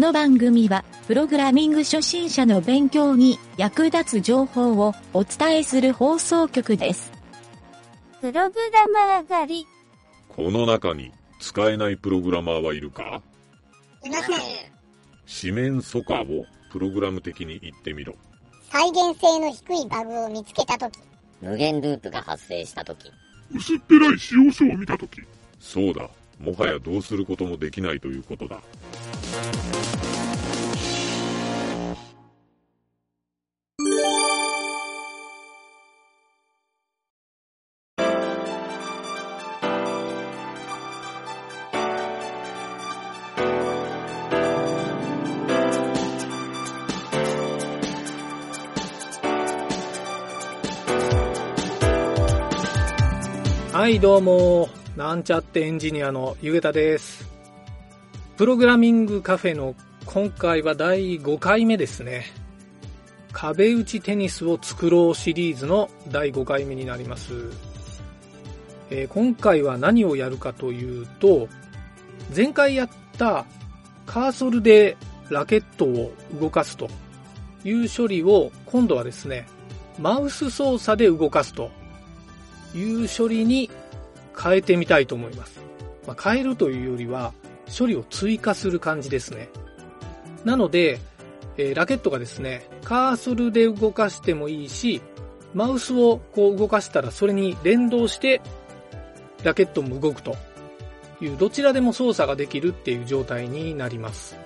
の番組は、プログラミング初心者の勉強に役立つ情報をお伝えする放送局です。プログラマー狩り。この中に使えないプログラマーはいるか？いません。四面楚歌をプログラム的に言ってみろ。再現性の低いバグを見つけたとき、無限ループが発生したとき、薄っぺらい使用書を見たとき、そうだ。もはやどうすることもできないということだ。はい、どうも、なんちゃってエンジニアのゆげたです。プログラミングカフェの今回は第5回目ですね。壁打ちテニスを作ろうシリーズの第5回目になります。えー今回は何をやるかというと、前回やったカーソルでラケットを動かすという処理を今度はですね、マウス操作で動かすという処理に変えてみたいと思います。まあ、変えるというよりは、処理を追加する感じですね。なので、えーラケットがですね、カーソルで動かしてもいいし、マウスをこう動かしたらそれに連動して、ラケットも動くという、どちらでも操作ができるっていう状態になります。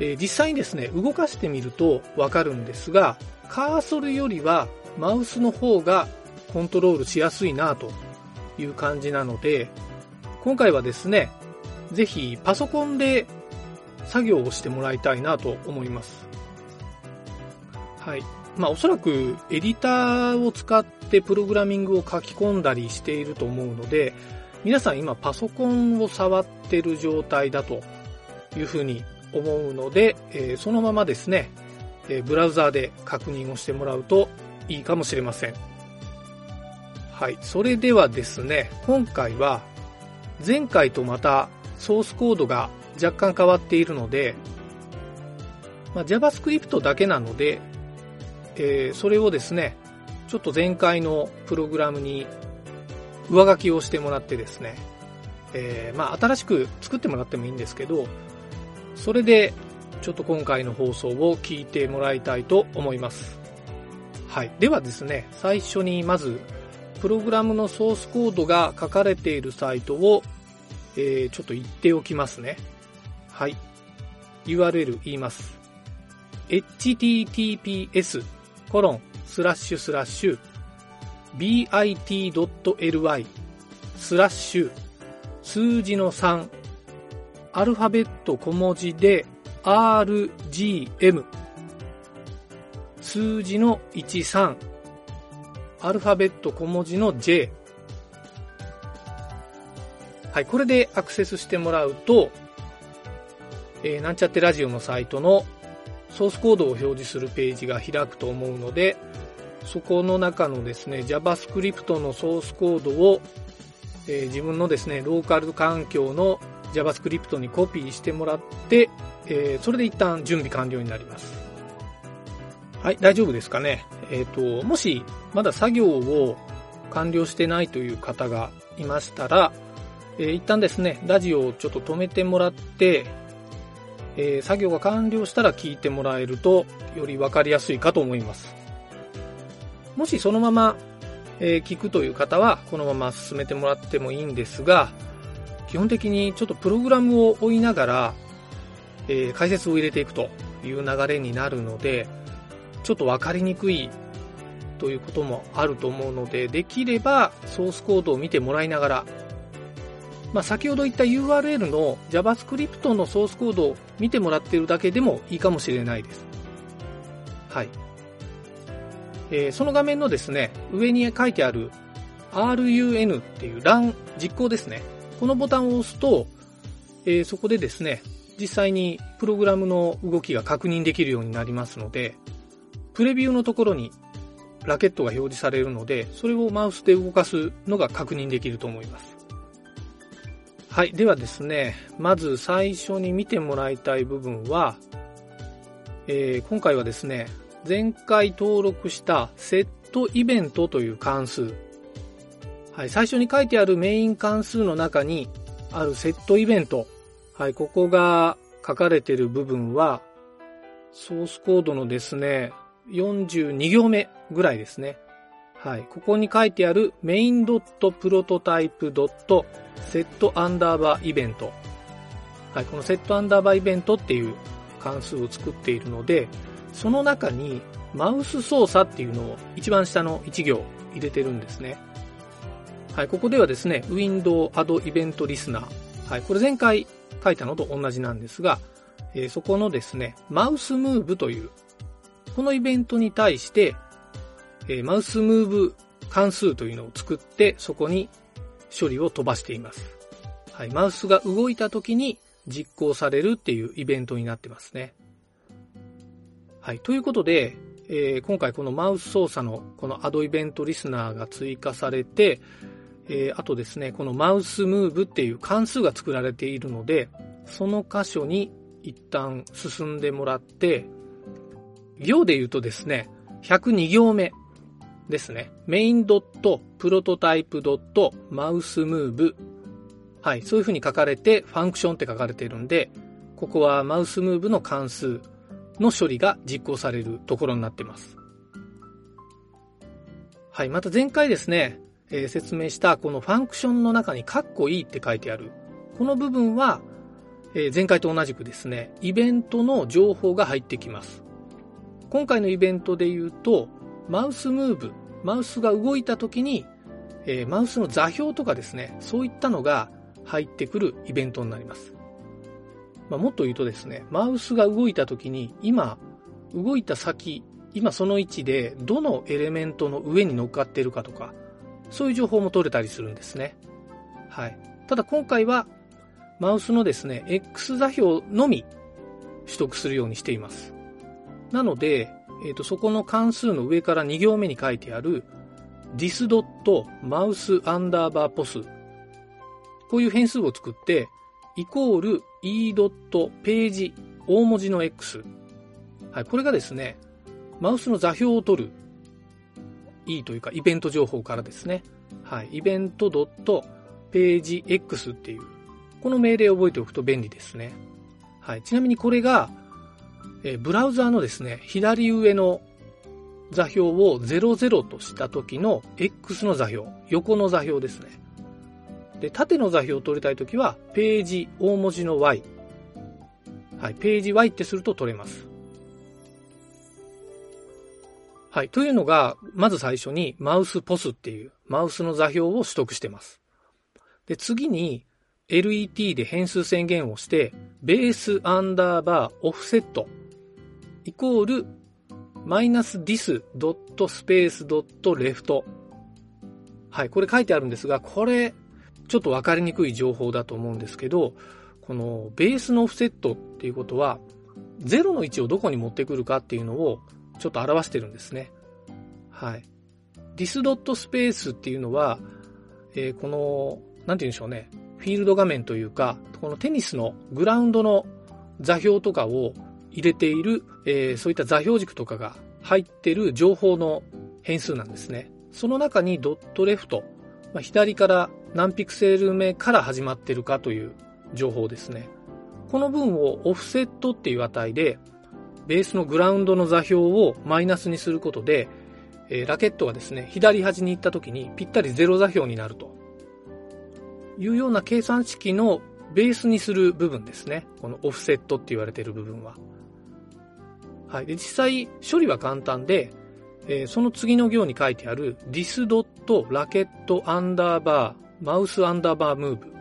えー実際にですね、動かしてみるとわかるんですが、カーソルよりはマウスの方がコントロールしやすいなという感じなので、今回はですね、ぜひパソコンで作業をしてもらいたいなと思います。はい。まあおそらくエディターを使ってプログラミングを書き込んだりしていると思うので、皆さん今パソコンを触ってる状態だというふうに思うので、えーそのままですね、えーブラウザーで確認をしてもらうといいかもしれません。はい。それではですね、今回は前回とまたソースコードが若干変わっているので、まあ、JavaScript だけなので、えーそれをですね、ちょっと前回のプログラムに上書きをしてもらってですね、えーまあ、新しく作ってもらってもいいんですけど、それでちょっと今回の放送を聞いてもらいたいと思います。はい。ではですね、最初にまず、プログラムのソースコードが書かれているサイトを、えーちょっと言っておきますね。はい。URL 言います。https コロンスラッシュスラッシュ bit.ly スラッシュ数字の3アルファベット小文字で rgm 数字の13アルファベット小文字の J。はい、これでアクセスしてもらうと、えーなんちゃってラジオのサイトのソースコードを表示するページが開くと思うので、そこの中のですね、JavaScript のソースコードを、えー自分のですね、ローカル環境の JavaScript にコピーしてもらって、えーそれで一旦準備完了になります。はい、大丈夫ですかね。えっ、と、もし、まだ作業を完了してないという方がいましたら、えー一旦ですね、ラジオをちょっと止めてもらって、えー作業が完了したら聞いてもらえると、よりわかりやすいかと思います。もしそのまま、えー聞くという方は、このまま進めてもらってもいいんですが、基本的にちょっとプログラムを追いながら、え解説を入れていくという流れになるので、ちょっとわかりにくいということもあると思うので、できればソースコードを見てもらいながら、まあ、先ほど言った URL の JavaScript のソースコードを見てもらっているだけでもいいかもしれないです。はい。えーその画面のですね、上に書いてある RUN っていう欄、実行ですね。このボタンを押すと、えーそこでですね、実際にプログラムの動きが確認できるようになりますので、プレビューのところにラケットが表示されるので、それをマウスで動かすのが確認できると思います。はい。ではですね、まず最初に見てもらいたい部分は、えー今回はですね、前回登録したセットイベントという関数。はい。最初に書いてあるメイン関数の中にあるセットイベント。はい。ここが書かれている部分は、ソースコードのですね、42行目ぐらいですね。はい。ここに書いてある main.prototype.set アンダーバーイベント。はい。このセットアンダーバーイベントっていう関数を作っているので、その中にマウス操作っていうのを一番下の1行入れてるんですね。はい。ここではですね、Window Add Event Listener。はい。これ前回書いたのと同じなんですが、えーそこのですね、マウスムーブという、このイベントに対して、えーマウスムーブ関数というのを作って、そこに処理を飛ばしています。はい。マウスが動いた時に実行されるっていうイベントになってますね。はい。ということで、えー今回このマウス操作のこのアドイベントリスナーが追加されて、えーあとですね、このマウスムーブっていう関数が作られているので、その箇所に一旦進んでもらって、行で言うとですね、102行目ですね。main.prototype.mousemove はい、そういう風に書かれて、ファンクションって書かれているんで、ここはマウスムーブの関数の処理が実行されるところになっています。はい、また前回ですね、えー説明したこのファンクションの中にカッコいいって書いてある。この部分は、えー前回と同じくですね、イベントの情報が入ってきます。今回のイベントで言うと、マウスムーブ、マウスが動いた時に、えーマウスの座標とかですね、そういったのが入ってくるイベントになります。まあ、もっと言うとですね、マウスが動いた時に、今、動いた先、今その位置でどのエレメントの上に乗っかっているかとか、そういう情報も取れたりするんですね。はい。ただ今回は、マウスのですね、X 座標のみ取得するようにしています。なので、えっ、と、そこの関数の上から2行目に書いてある dis.mouse_pos こういう変数を作って、イコール e.page 大文字の x。はい、これがですね、マウスの座標を取る e というかイベント情報からですね、はい、イベント .pagex っていう、この命令を覚えておくと便利ですね。はい、ちなみにこれが、えブラウザーのですね、左上の座標を00とした時の X の座標、横の座標ですね。で、縦の座標を取りたい時は、ページ大文字の Y。はい、ページ Y ってすると取れます。はい、というのが、まず最初にマウスポスっていうマウスの座標を取得してます。で、次に LET で変数宣言をして、ベースアンダーバーオフセットイコールマイナス dis ドットスペースドットレフト。はい、これ書いてあるんですが、これ、ちょっとわかりにくい情報だと思うんですけど、このベースのオフセットっていうことは、0の位置をどこに持ってくるかっていうのをちょっと表してるんですね。はい。dis ドットスペースっていうのは、えーこの、なんて言うんでしょうね、フィールド画面というか、このテニスのグラウンドの座標とかを入れている、えーそういった座標軸とかが入っている情報の変数なんですね。その中にドットレフト、まあ、左から何ピクセル目から始まってるかという情報ですね。この分をオフセットっていう値で、ベースのグラウンドの座標をマイナスにすることで、えーラケットがですね、左端に行った時にぴったりゼロ座標になるというような計算式のベースにする部分ですね。このオフセットって言われている部分は。はい。で、実際処理は簡単で、えーその次の行に書いてある dis.racket アンダーバーマウスアンダーバームーブ。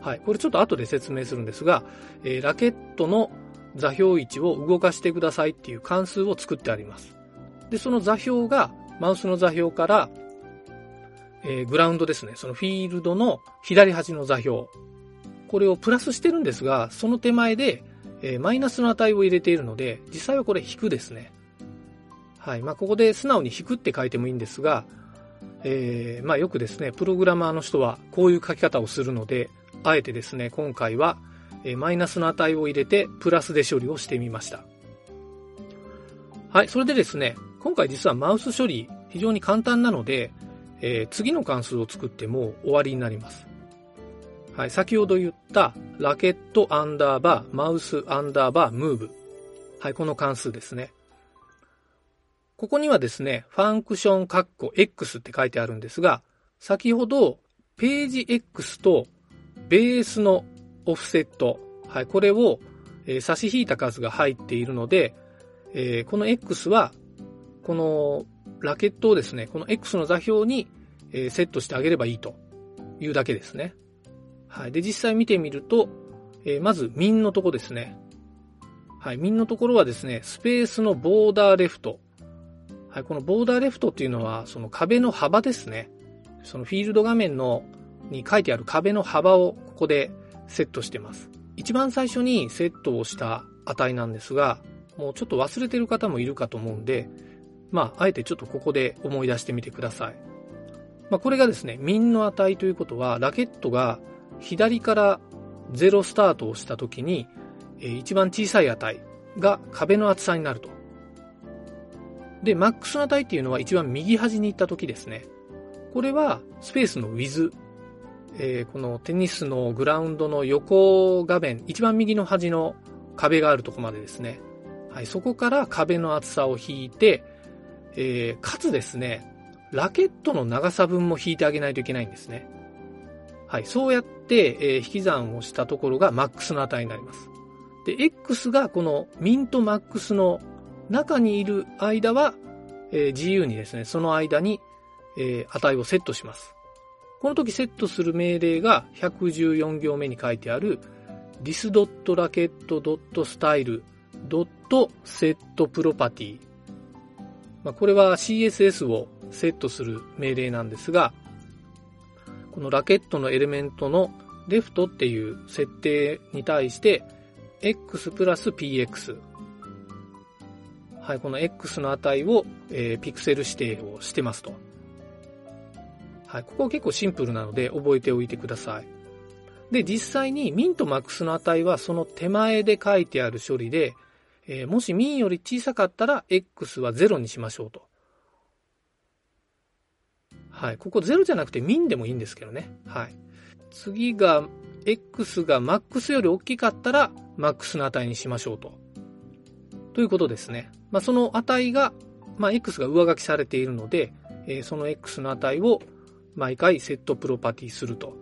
はい。これちょっと後で説明するんですが、えーラケットの座標位置を動かしてくださいっていう関数を作ってあります。で、その座標がマウスの座標から、えーグラウンドですね。そのフィールドの左端の座標。これをプラスしてるんですが、その手前で、えーマイナスの値を入れているので、実際はこれ引くですね。はい。まあ、ここで素直に引くって書いてもいいんですが、えーまあ、よくですね、プログラマーの人はこういう書き方をするので、あえてですね、今回は、えマイナスの値を入れて、プラスで処理をしてみました。はい、それでですね、今回実はマウス処理非常に簡単なので、えー、次の関数を作っても終わりになります。はい、先ほど言ったラケットアンダーバー、マウスアンダーバー、ムーブ。はい、この関数ですね。ここにはですね、ファンクションカッコ X って書いてあるんですが、先ほどページ X とベースのオフセット、はい、これを、え、差し引いた数が入っているので、えー、この X は、このラケットをですね、この X の座標に、え、セットしてあげればいいというだけですね。はい。で、実際見てみると、えー、まず、ミンのとこですね。はい。ミンのところはですね、スペースのボーダーレフト。はい。このボーダーレフトっていうのは、その壁の幅ですね。そのフィールド画面の、に書いてある壁の幅をここでセットしてます。一番最初にセットをした値なんですが、もうちょっと忘れてる方もいるかと思うんで、まあ、あえてちょっとここで思い出してみてください。まあ、これがですね、ミンの値ということは、ラケットが左から0スタートをした時に、えー、一番小さい値が壁の厚さになると。で、マックスの値っていうのは一番右端に行った時ですね。これはスペースのウィズ。えー、このテニスのグラウンドの横画面、一番右の端の壁があるとこまでですね。はい、そこから壁の厚さを引いて、えー、かつですね、ラケットの長さ分も引いてあげないといけないんですね。はい、そうやって、えー、引き算をしたところがマックスの値になります。で、X がこのミンとマックスの中にいる間は、えー、自由にですね、その間に、えー、値をセットします。この時セットする命令が114行目に書いてある this.racket.style.setProperty まあ、これは CSS をセットする命令なんですが、このラケットのエレメントのレフトっていう設定に対して、x プラス px。はい、この x の値を、えー、ピクセル指定をしてますと。はい、ここは結構シンプルなので覚えておいてください。で、実際にミンとマックスの値はその手前で書いてある処理で、えー、もしミンより小さかったら x は0にしましょうと。はい。ここ0じゃなくてミンでもいいんですけどね。はい。次が、x がマックスより大きかったら、マックスの値にしましょうと。ということですね。まあ、その値が、まあ、x が上書きされているので、えー、その x の値を毎回セットプロパティすると。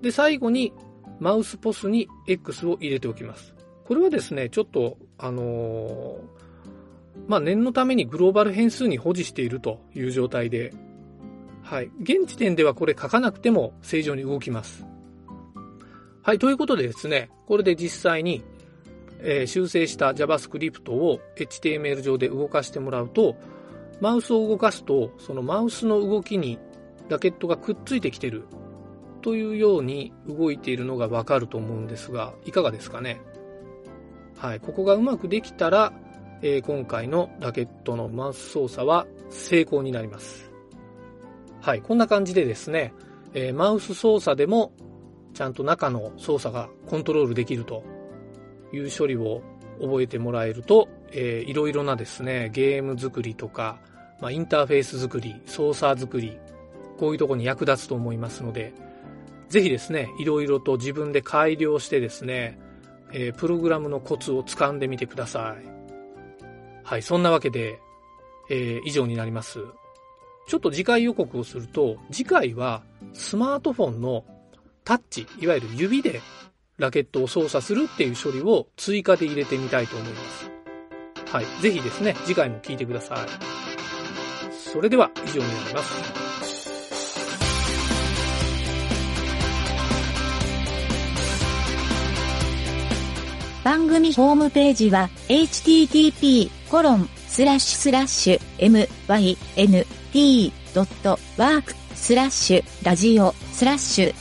で、最後にマウスポスに x を入れておきます。これはですね、ちょっと、あのー、まあ、念のためにグローバル変数に保持しているという状態で、はい。現時点ではこれ書かなくても正常に動きます。はい。ということでですね、これで実際に、えー、修正した JavaScript を HTML 上で動かしてもらうと、マウスを動かすと、そのマウスの動きにラケットがくっついてきてるというように動いているのがわかると思うんですが、いかがですかね？はい、ここがうまくできたら、えー、今回のラケットのマウス操作は成功になります。はい、こんな感じでですね、えー、マウス操作でもちゃんと中の操作がコントロールできるという処理を覚えてもらえると、えー、いろいろなですね、ゲーム作りとか、まあ、インターフェース作り、操作作り、こういうとこに役立つと思いますので、ぜひですね、いろいろと自分で改良してですね、えー、プログラムのコツをつかんでみてください。はい、そんなわけで、えー、以上になります。ちょっと次回予告をすると、次回はスマートフォンのタッチ、いわゆる指でラケットを操作するっていう処理を追加で入れてみたいと思います。はい。ぜひですね、次回も聞いてください。それでは以上になります。番組ホームページは http://myn t.work スラッシュラジオスラッシュ